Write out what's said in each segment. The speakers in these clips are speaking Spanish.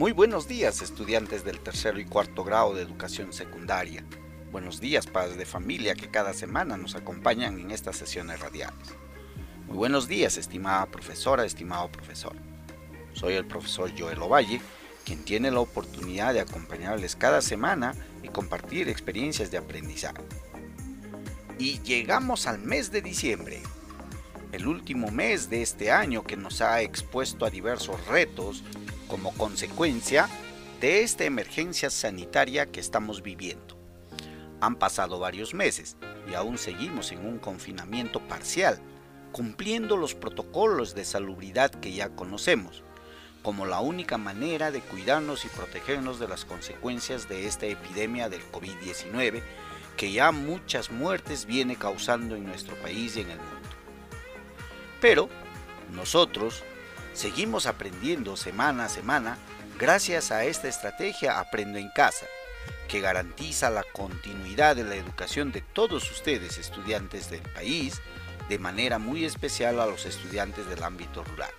Muy buenos días estudiantes del tercero y cuarto grado de educación secundaria. Buenos días padres de familia que cada semana nos acompañan en estas sesiones radiales. Muy buenos días estimada profesora, estimado profesor. Soy el profesor Joel Ovalle, quien tiene la oportunidad de acompañarles cada semana y compartir experiencias de aprendizaje. Y llegamos al mes de diciembre, el último mes de este año que nos ha expuesto a diversos retos como consecuencia de esta emergencia sanitaria que estamos viviendo. Han pasado varios meses y aún seguimos en un confinamiento parcial, cumpliendo los protocolos de salubridad que ya conocemos, como la única manera de cuidarnos y protegernos de las consecuencias de esta epidemia del COVID-19 que ya muchas muertes viene causando en nuestro país y en el mundo. Pero nosotros Seguimos aprendiendo semana a semana gracias a esta estrategia Aprendo en Casa, que garantiza la continuidad de la educación de todos ustedes, estudiantes del país, de manera muy especial a los estudiantes del ámbito rural.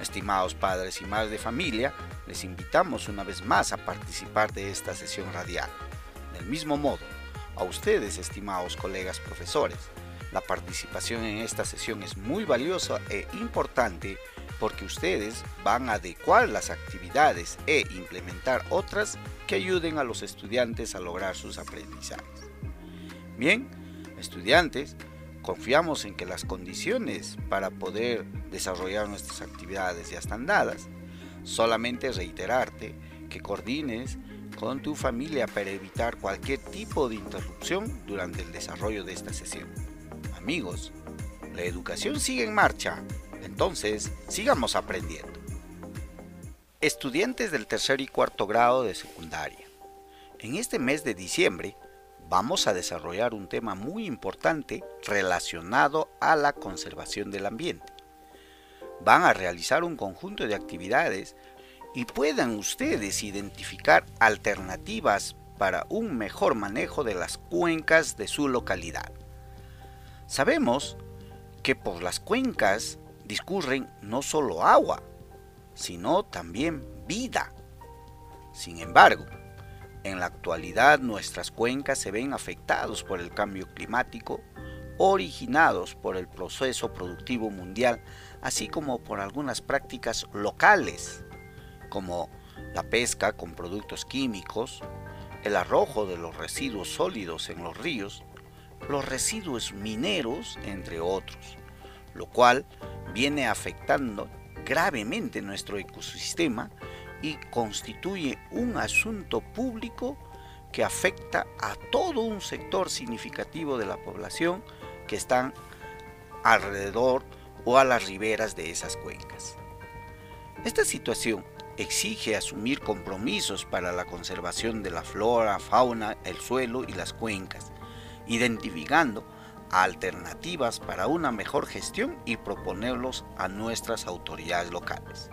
Estimados padres y madres de familia, les invitamos una vez más a participar de esta sesión radial. Del mismo modo, a ustedes, estimados colegas profesores, la participación en esta sesión es muy valiosa e importante porque ustedes van a adecuar las actividades e implementar otras que ayuden a los estudiantes a lograr sus aprendizajes. Bien, estudiantes, confiamos en que las condiciones para poder desarrollar nuestras actividades ya están dadas. Solamente reiterarte que coordines con tu familia para evitar cualquier tipo de interrupción durante el desarrollo de esta sesión. Amigos, la educación sigue en marcha entonces, sigamos aprendiendo. Estudiantes del tercer y cuarto grado de secundaria. En este mes de diciembre vamos a desarrollar un tema muy importante relacionado a la conservación del ambiente. Van a realizar un conjunto de actividades y puedan ustedes identificar alternativas para un mejor manejo de las cuencas de su localidad. Sabemos que por las cuencas discurren no solo agua, sino también vida. Sin embargo, en la actualidad nuestras cuencas se ven afectados por el cambio climático, originados por el proceso productivo mundial, así como por algunas prácticas locales, como la pesca con productos químicos, el arrojo de los residuos sólidos en los ríos, los residuos mineros, entre otros, lo cual viene afectando gravemente nuestro ecosistema y constituye un asunto público que afecta a todo un sector significativo de la población que están alrededor o a las riberas de esas cuencas. Esta situación exige asumir compromisos para la conservación de la flora, fauna, el suelo y las cuencas, identificando alternativas para una mejor gestión y proponerlos a nuestras autoridades locales.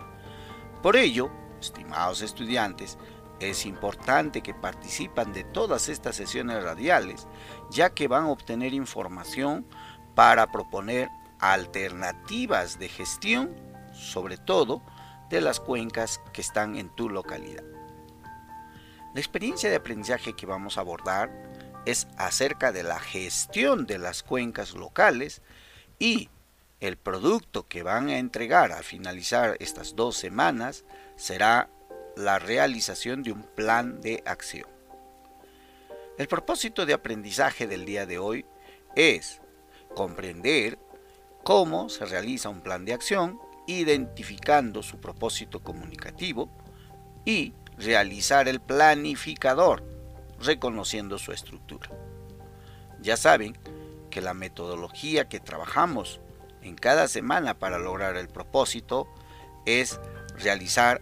Por ello, estimados estudiantes, es importante que participan de todas estas sesiones radiales, ya que van a obtener información para proponer alternativas de gestión, sobre todo de las cuencas que están en tu localidad. La experiencia de aprendizaje que vamos a abordar es acerca de la gestión de las cuencas locales y el producto que van a entregar al finalizar estas dos semanas será la realización de un plan de acción. El propósito de aprendizaje del día de hoy es comprender cómo se realiza un plan de acción, identificando su propósito comunicativo y realizar el planificador reconociendo su estructura. Ya saben que la metodología que trabajamos en cada semana para lograr el propósito es realizar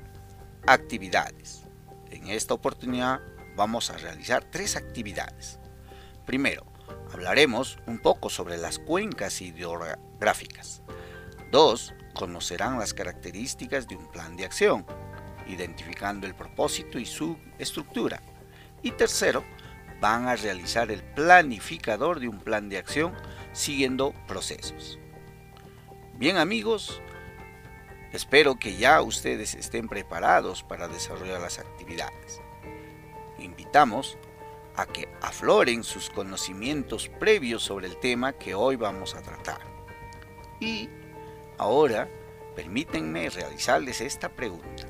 actividades. En esta oportunidad vamos a realizar tres actividades. Primero, hablaremos un poco sobre las cuencas hidrográficas. Dos, conocerán las características de un plan de acción, identificando el propósito y su estructura. Y tercero, van a realizar el planificador de un plan de acción siguiendo procesos. Bien amigos, espero que ya ustedes estén preparados para desarrollar las actividades. Invitamos a que afloren sus conocimientos previos sobre el tema que hoy vamos a tratar. Y ahora, permítanme realizarles esta pregunta.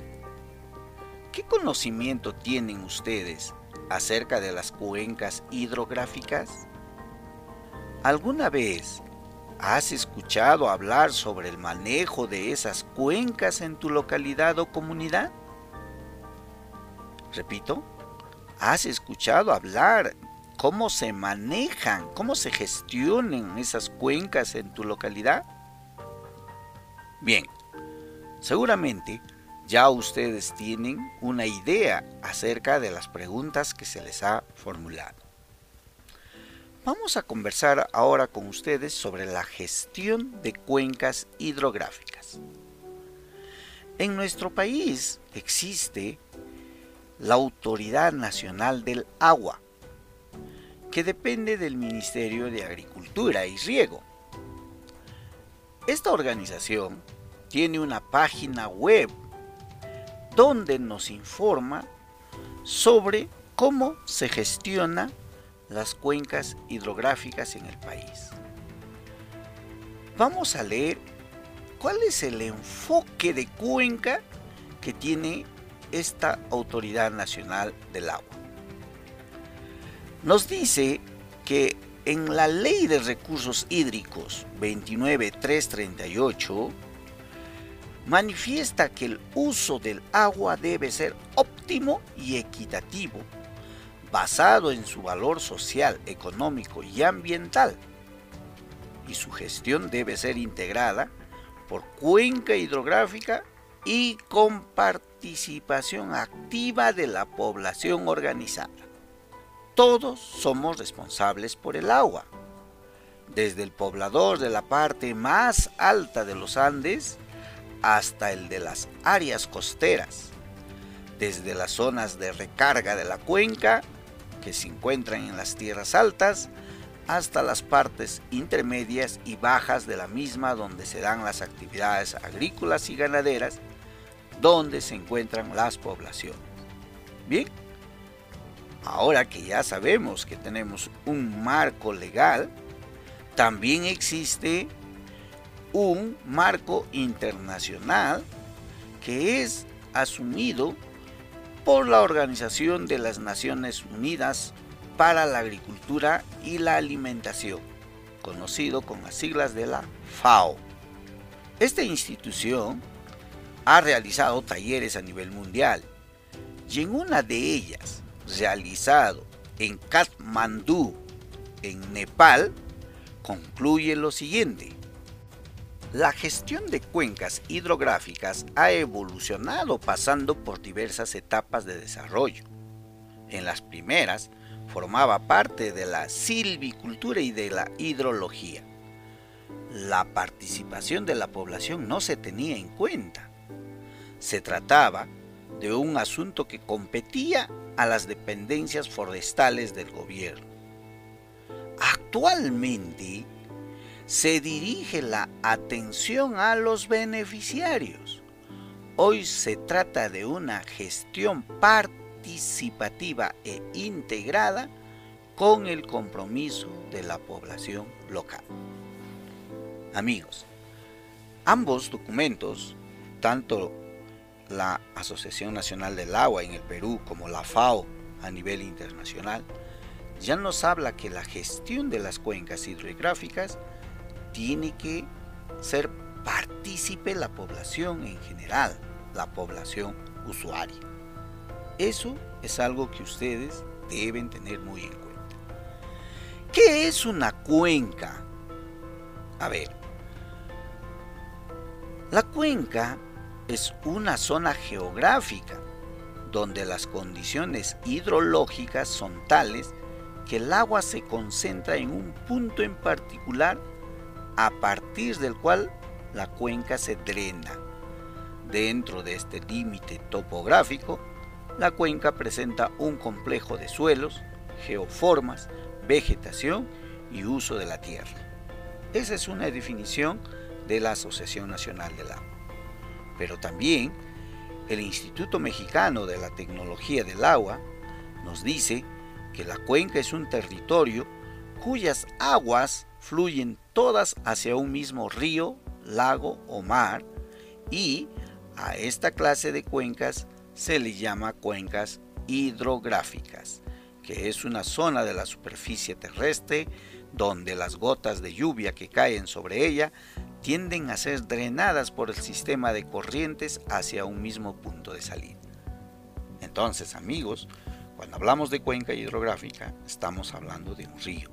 ¿Qué conocimiento tienen ustedes acerca de las cuencas hidrográficas? ¿Alguna vez has escuchado hablar sobre el manejo de esas cuencas en tu localidad o comunidad? Repito, ¿Has escuchado hablar cómo se manejan, cómo se gestionan esas cuencas en tu localidad? Bien, seguramente ya ustedes tienen una idea acerca de las preguntas que se les ha formulado. Vamos a conversar ahora con ustedes sobre la gestión de cuencas hidrográficas. En nuestro país existe la Autoridad Nacional del Agua, que depende del Ministerio de Agricultura y Riego. Esta organización tiene una página web donde nos informa sobre cómo se gestiona las cuencas hidrográficas en el país. Vamos a leer cuál es el enfoque de cuenca que tiene esta Autoridad Nacional del Agua. Nos dice que en la Ley de Recursos Hídricos 29338 manifiesta que el uso del agua debe ser óptimo y equitativo, basado en su valor social, económico y ambiental, y su gestión debe ser integrada por cuenca hidrográfica y con participación activa de la población organizada. Todos somos responsables por el agua, desde el poblador de la parte más alta de los Andes hasta el de las áreas costeras, desde las zonas de recarga de la cuenca, que se encuentran en las tierras altas, hasta las partes intermedias y bajas de la misma donde se dan las actividades agrícolas y ganaderas donde se encuentran las poblaciones. Bien, ahora que ya sabemos que tenemos un marco legal, también existe un marco internacional que es asumido por la Organización de las Naciones Unidas para la Agricultura y la Alimentación, conocido con las siglas de la FAO. Esta institución ha realizado talleres a nivel mundial y en una de ellas, realizado en Kathmandú, en Nepal, concluye lo siguiente. La gestión de cuencas hidrográficas ha evolucionado pasando por diversas etapas de desarrollo. En las primeras, formaba parte de la silvicultura y de la hidrología. La participación de la población no se tenía en cuenta se trataba de un asunto que competía a las dependencias forestales del gobierno. Actualmente se dirige la atención a los beneficiarios. Hoy se trata de una gestión participativa e integrada con el compromiso de la población local. Amigos, ambos documentos, tanto la Asociación Nacional del Agua en el Perú como la FAO a nivel internacional, ya nos habla que la gestión de las cuencas hidrográficas tiene que ser partícipe la población en general, la población usuaria. Eso es algo que ustedes deben tener muy en cuenta. ¿Qué es una cuenca? A ver, la cuenca es una zona geográfica donde las condiciones hidrológicas son tales que el agua se concentra en un punto en particular a partir del cual la cuenca se drena. Dentro de este límite topográfico, la cuenca presenta un complejo de suelos, geoformas, vegetación y uso de la tierra. Esa es una definición de la Asociación Nacional del Agua. Pero también el Instituto Mexicano de la Tecnología del Agua nos dice que la cuenca es un territorio cuyas aguas fluyen todas hacia un mismo río, lago o mar y a esta clase de cuencas se le llama cuencas hidrográficas, que es una zona de la superficie terrestre donde las gotas de lluvia que caen sobre ella tienden a ser drenadas por el sistema de corrientes hacia un mismo punto de salida. Entonces, amigos, cuando hablamos de cuenca hidrográfica, estamos hablando de un río.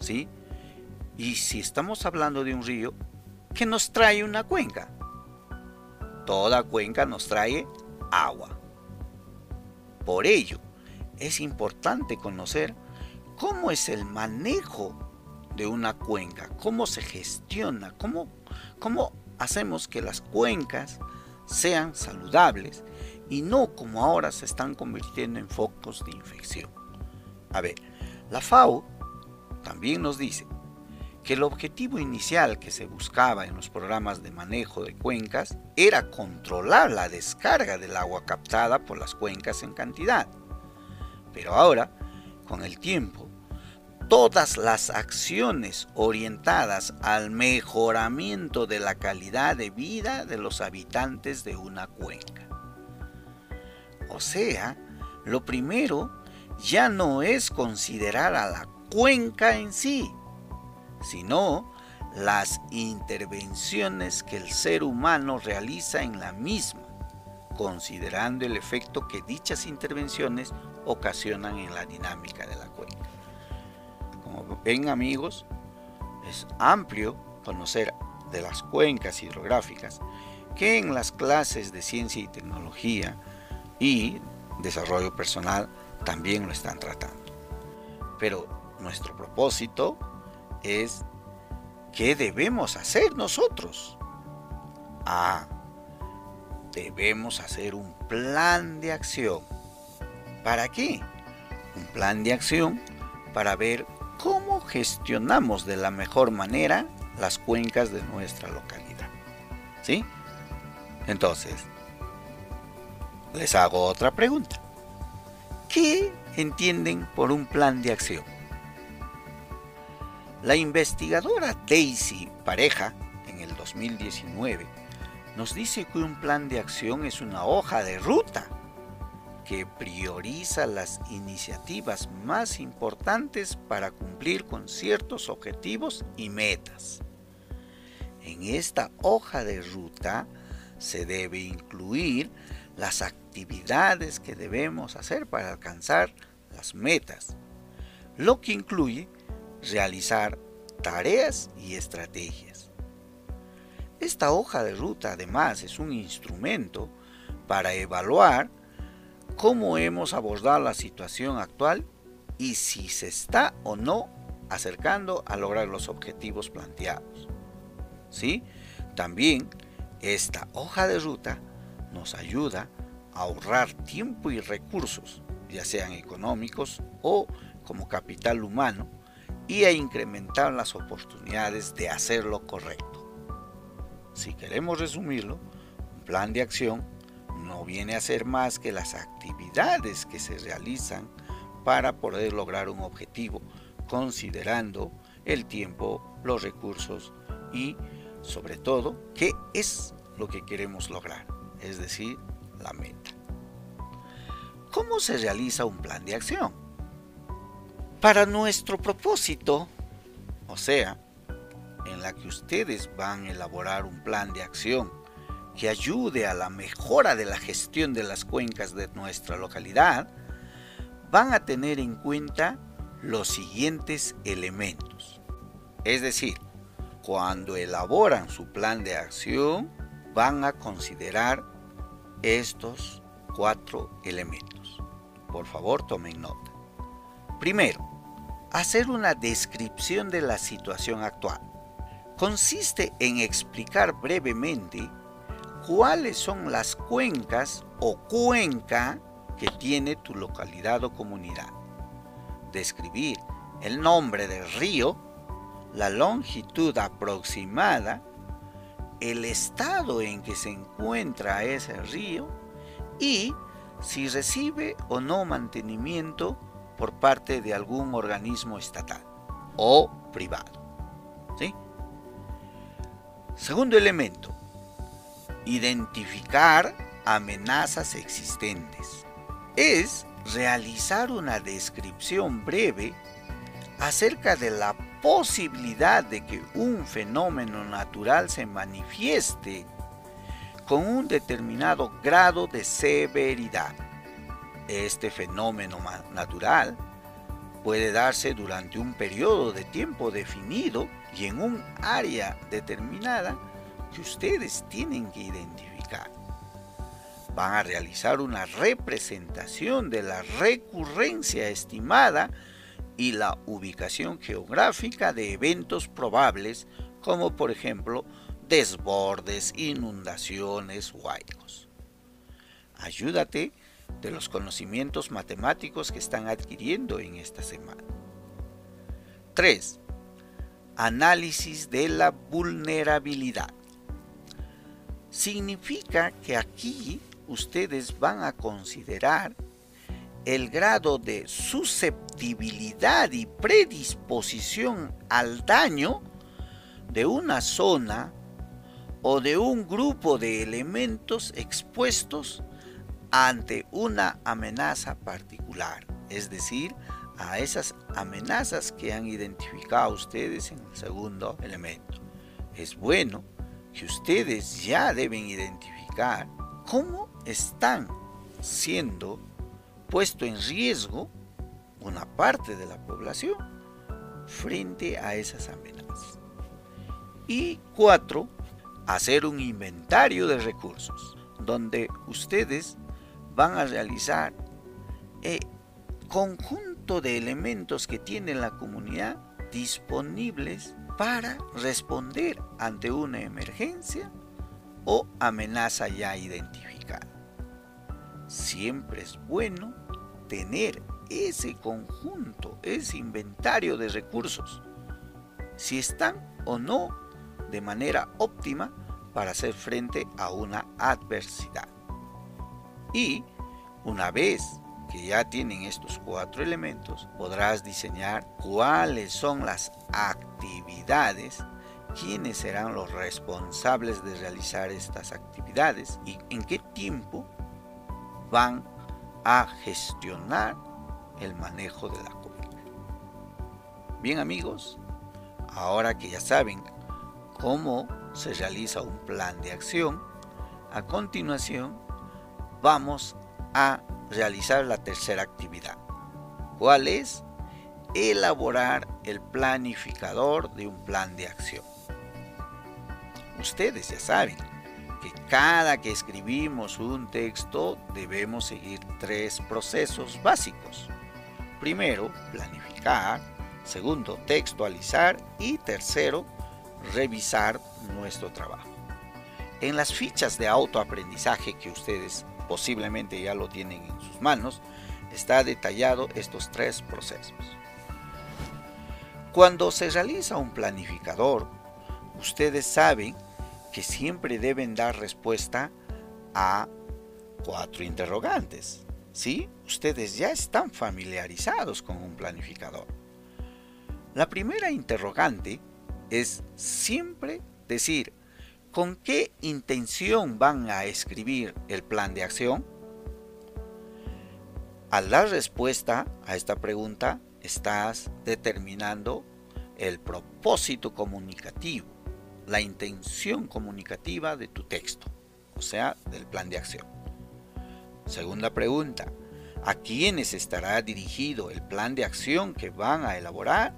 ¿Sí? Y si estamos hablando de un río, ¿qué nos trae una cuenca? Toda cuenca nos trae agua. Por ello, es importante conocer cómo es el manejo de una cuenca, cómo se gestiona, cómo, cómo hacemos que las cuencas sean saludables y no como ahora se están convirtiendo en focos de infección. A ver, la FAO también nos dice que el objetivo inicial que se buscaba en los programas de manejo de cuencas era controlar la descarga del agua captada por las cuencas en cantidad. Pero ahora, con el tiempo, todas las acciones orientadas al mejoramiento de la calidad de vida de los habitantes de una cuenca. O sea, lo primero ya no es considerar a la cuenca en sí, sino las intervenciones que el ser humano realiza en la misma, considerando el efecto que dichas intervenciones ocasionan en la dinámica de la cuenca ven amigos, es amplio conocer de las cuencas hidrográficas que en las clases de ciencia y tecnología y desarrollo personal también lo están tratando. Pero nuestro propósito es qué debemos hacer nosotros. Ah, debemos hacer un plan de acción. ¿Para qué? Un plan de acción para ver cómo gestionamos de la mejor manera las cuencas de nuestra localidad. ¿Sí? Entonces, les hago otra pregunta. ¿Qué entienden por un plan de acción? La investigadora Daisy Pareja, en el 2019, nos dice que un plan de acción es una hoja de ruta que prioriza las iniciativas más importantes para cumplir con ciertos objetivos y metas. En esta hoja de ruta se debe incluir las actividades que debemos hacer para alcanzar las metas, lo que incluye realizar tareas y estrategias. Esta hoja de ruta además es un instrumento para evaluar cómo hemos abordado la situación actual y si se está o no acercando a lograr los objetivos planteados. ¿Sí? También esta hoja de ruta nos ayuda a ahorrar tiempo y recursos, ya sean económicos o como capital humano, y a incrementar las oportunidades de hacer lo correcto. Si queremos resumirlo, un plan de acción no viene a ser más que las actividades que se realizan para poder lograr un objetivo, considerando el tiempo, los recursos y sobre todo qué es lo que queremos lograr, es decir, la meta. ¿Cómo se realiza un plan de acción? Para nuestro propósito, o sea, en la que ustedes van a elaborar un plan de acción que ayude a la mejora de la gestión de las cuencas de nuestra localidad, van a tener en cuenta los siguientes elementos. Es decir, cuando elaboran su plan de acción, van a considerar estos cuatro elementos. Por favor, tomen nota. Primero, hacer una descripción de la situación actual. Consiste en explicar brevemente cuáles son las cuencas o cuenca que tiene tu localidad o comunidad. Describir el nombre del río, la longitud aproximada, el estado en que se encuentra ese río y si recibe o no mantenimiento por parte de algún organismo estatal o privado. Segundo elemento, identificar amenazas existentes. Es realizar una descripción breve acerca de la posibilidad de que un fenómeno natural se manifieste con un determinado grado de severidad. Este fenómeno natural puede darse durante un periodo de tiempo definido y en un área determinada que ustedes tienen que identificar. Van a realizar una representación de la recurrencia estimada y la ubicación geográfica de eventos probables como por ejemplo desbordes, inundaciones o. Ayúdate de los conocimientos matemáticos que están adquiriendo en esta semana. 3. Análisis de la vulnerabilidad. Significa que aquí ustedes van a considerar el grado de susceptibilidad y predisposición al daño de una zona o de un grupo de elementos expuestos ante una amenaza particular, es decir, a esas amenazas que han identificado ustedes en el segundo elemento. Es bueno que ustedes ya deben identificar cómo están siendo puesto en riesgo una parte de la población frente a esas amenazas. Y cuatro, hacer un inventario de recursos, donde ustedes van a realizar el conjunto de elementos que tiene la comunidad disponibles para responder ante una emergencia o amenaza ya identificada. Siempre es bueno tener ese conjunto, ese inventario de recursos, si están o no de manera óptima para hacer frente a una adversidad. Y una vez que ya tienen estos cuatro elementos, podrás diseñar cuáles son las actividades, quiénes serán los responsables de realizar estas actividades y en qué tiempo van a gestionar el manejo de la cuenca. Bien amigos, ahora que ya saben cómo se realiza un plan de acción, a continuación vamos a realizar la tercera actividad. ¿Cuál es? Elaborar el planificador de un plan de acción. Ustedes ya saben que cada que escribimos un texto debemos seguir tres procesos básicos. Primero, planificar. Segundo, textualizar. Y tercero, revisar nuestro trabajo. En las fichas de autoaprendizaje que ustedes posiblemente ya lo tienen en sus manos, está detallado estos tres procesos. Cuando se realiza un planificador, ustedes saben que siempre deben dar respuesta a cuatro interrogantes. ¿Sí? Ustedes ya están familiarizados con un planificador. La primera interrogante es siempre decir, ¿con qué intención van a escribir el plan de acción? Al dar respuesta a esta pregunta, estás determinando el propósito comunicativo la intención comunicativa de tu texto, o sea, del plan de acción. Segunda pregunta, ¿a quiénes estará dirigido el plan de acción que van a elaborar?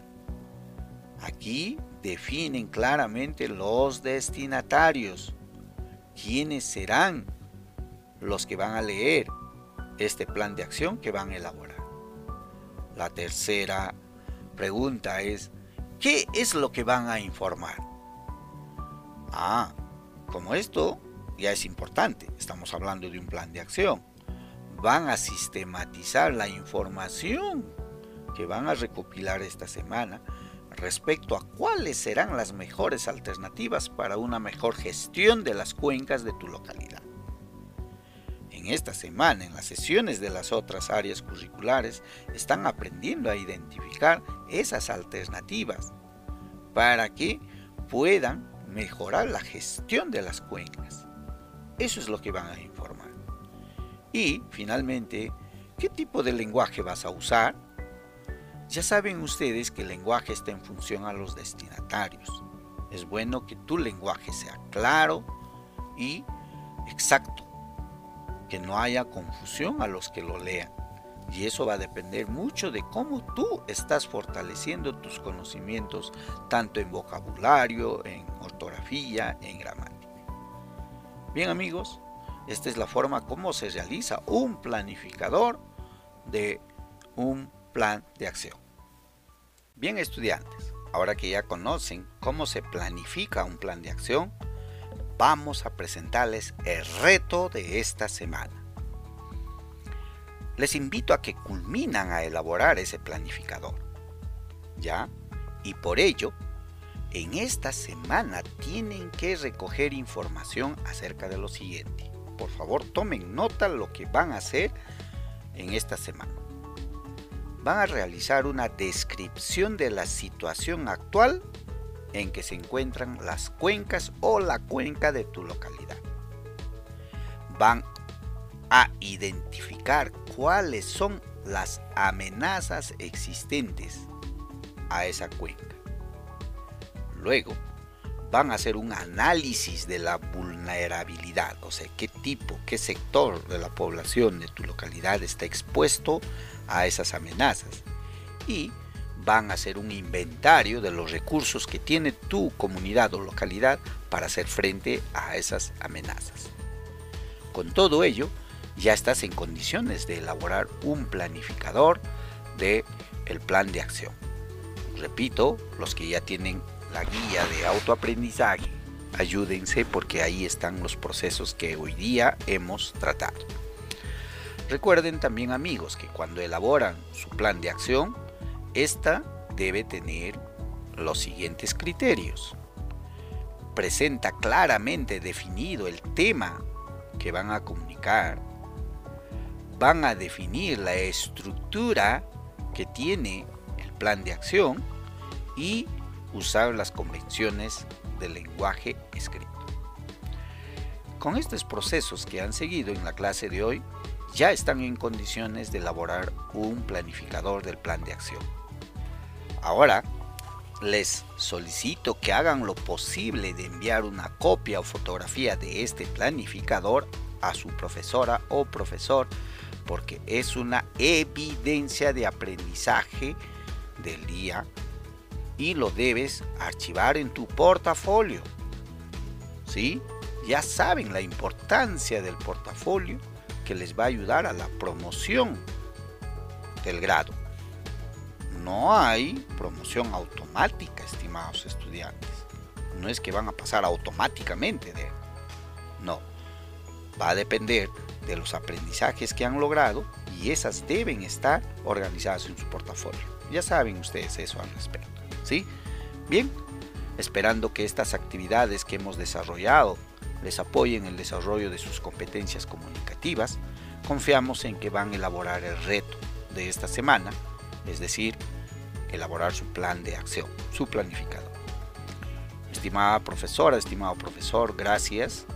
Aquí definen claramente los destinatarios, quiénes serán los que van a leer este plan de acción que van a elaborar. La tercera pregunta es, ¿qué es lo que van a informar? Ah, como esto ya es importante, estamos hablando de un plan de acción. Van a sistematizar la información que van a recopilar esta semana respecto a cuáles serán las mejores alternativas para una mejor gestión de las cuencas de tu localidad. En esta semana, en las sesiones de las otras áreas curriculares, están aprendiendo a identificar esas alternativas para que puedan mejorar la gestión de las cuencas. Eso es lo que van a informar. Y, finalmente, ¿qué tipo de lenguaje vas a usar? Ya saben ustedes que el lenguaje está en función a los destinatarios. Es bueno que tu lenguaje sea claro y exacto, que no haya confusión a los que lo lean. Y eso va a depender mucho de cómo tú estás fortaleciendo tus conocimientos, tanto en vocabulario, en ortografía, en gramática. Bien amigos, esta es la forma como se realiza un planificador de un plan de acción. Bien estudiantes, ahora que ya conocen cómo se planifica un plan de acción, vamos a presentarles el reto de esta semana. Les invito a que culminan a elaborar ese planificador. ¿Ya? Y por ello, en esta semana tienen que recoger información acerca de lo siguiente. Por favor, tomen nota lo que van a hacer en esta semana van a realizar una descripción de la situación actual en que se encuentran las cuencas o la cuenca de tu localidad. Van a identificar cuáles son las amenazas existentes a esa cuenca. Luego, van a hacer un análisis de la vulnerabilidad, o sea, qué tipo, qué sector de la población de tu localidad está expuesto a esas amenazas. Y van a hacer un inventario de los recursos que tiene tu comunidad o localidad para hacer frente a esas amenazas. Con todo ello, ya estás en condiciones de elaborar un planificador de el plan de acción. Repito, los que ya tienen la guía de autoaprendizaje. Ayúdense porque ahí están los procesos que hoy día hemos tratado. Recuerden también amigos que cuando elaboran su plan de acción, esta debe tener los siguientes criterios. Presenta claramente definido el tema que van a comunicar. Van a definir la estructura que tiene el plan de acción y usar las convenciones del lenguaje escrito. Con estos procesos que han seguido en la clase de hoy, ya están en condiciones de elaborar un planificador del plan de acción. Ahora, les solicito que hagan lo posible de enviar una copia o fotografía de este planificador a su profesora o profesor porque es una evidencia de aprendizaje del día y lo debes archivar en tu portafolio. ¿Sí? Ya saben la importancia del portafolio que les va a ayudar a la promoción del grado. No hay promoción automática, estimados estudiantes. No es que van a pasar automáticamente de... No. Va a depender de los aprendizajes que han logrado y esas deben estar organizadas en su portafolio. Ya saben ustedes eso al respecto. ¿Sí? Bien, esperando que estas actividades que hemos desarrollado les apoyen en el desarrollo de sus competencias comunicativas, confiamos en que van a elaborar el reto de esta semana, es decir, elaborar su plan de acción, su planificador. Estimada profesora, estimado profesor, gracias.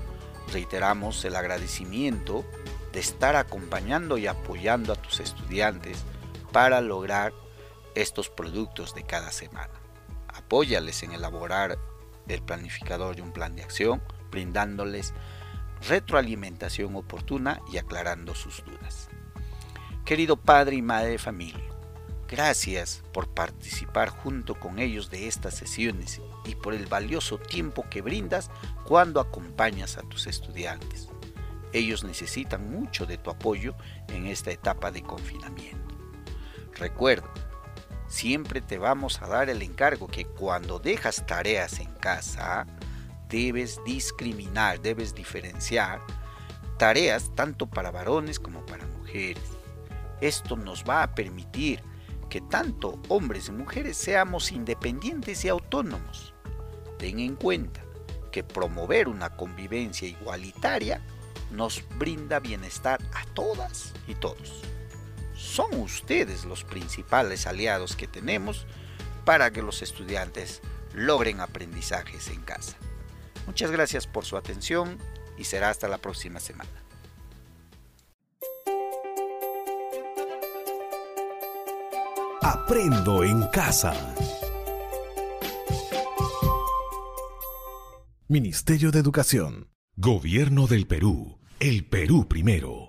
Reiteramos el agradecimiento de estar acompañando y apoyando a tus estudiantes para lograr estos productos de cada semana. Apóyales en elaborar el planificador de un plan de acción, brindándoles retroalimentación oportuna y aclarando sus dudas. Querido padre y madre de familia, gracias por participar junto con ellos de estas sesiones y por el valioso tiempo que brindas cuando acompañas a tus estudiantes. Ellos necesitan mucho de tu apoyo en esta etapa de confinamiento. Recuerda, siempre te vamos a dar el encargo que cuando dejas tareas en casa, debes discriminar, debes diferenciar tareas tanto para varones como para mujeres. Esto nos va a permitir que tanto hombres y mujeres seamos independientes y autónomos. Ten en cuenta que promover una convivencia igualitaria nos brinda bienestar a todas y todos. Son ustedes los principales aliados que tenemos para que los estudiantes logren aprendizajes en casa. Muchas gracias por su atención y será hasta la próxima semana. Aprendo en casa. Ministerio de Educación. Gobierno del Perú. El Perú primero.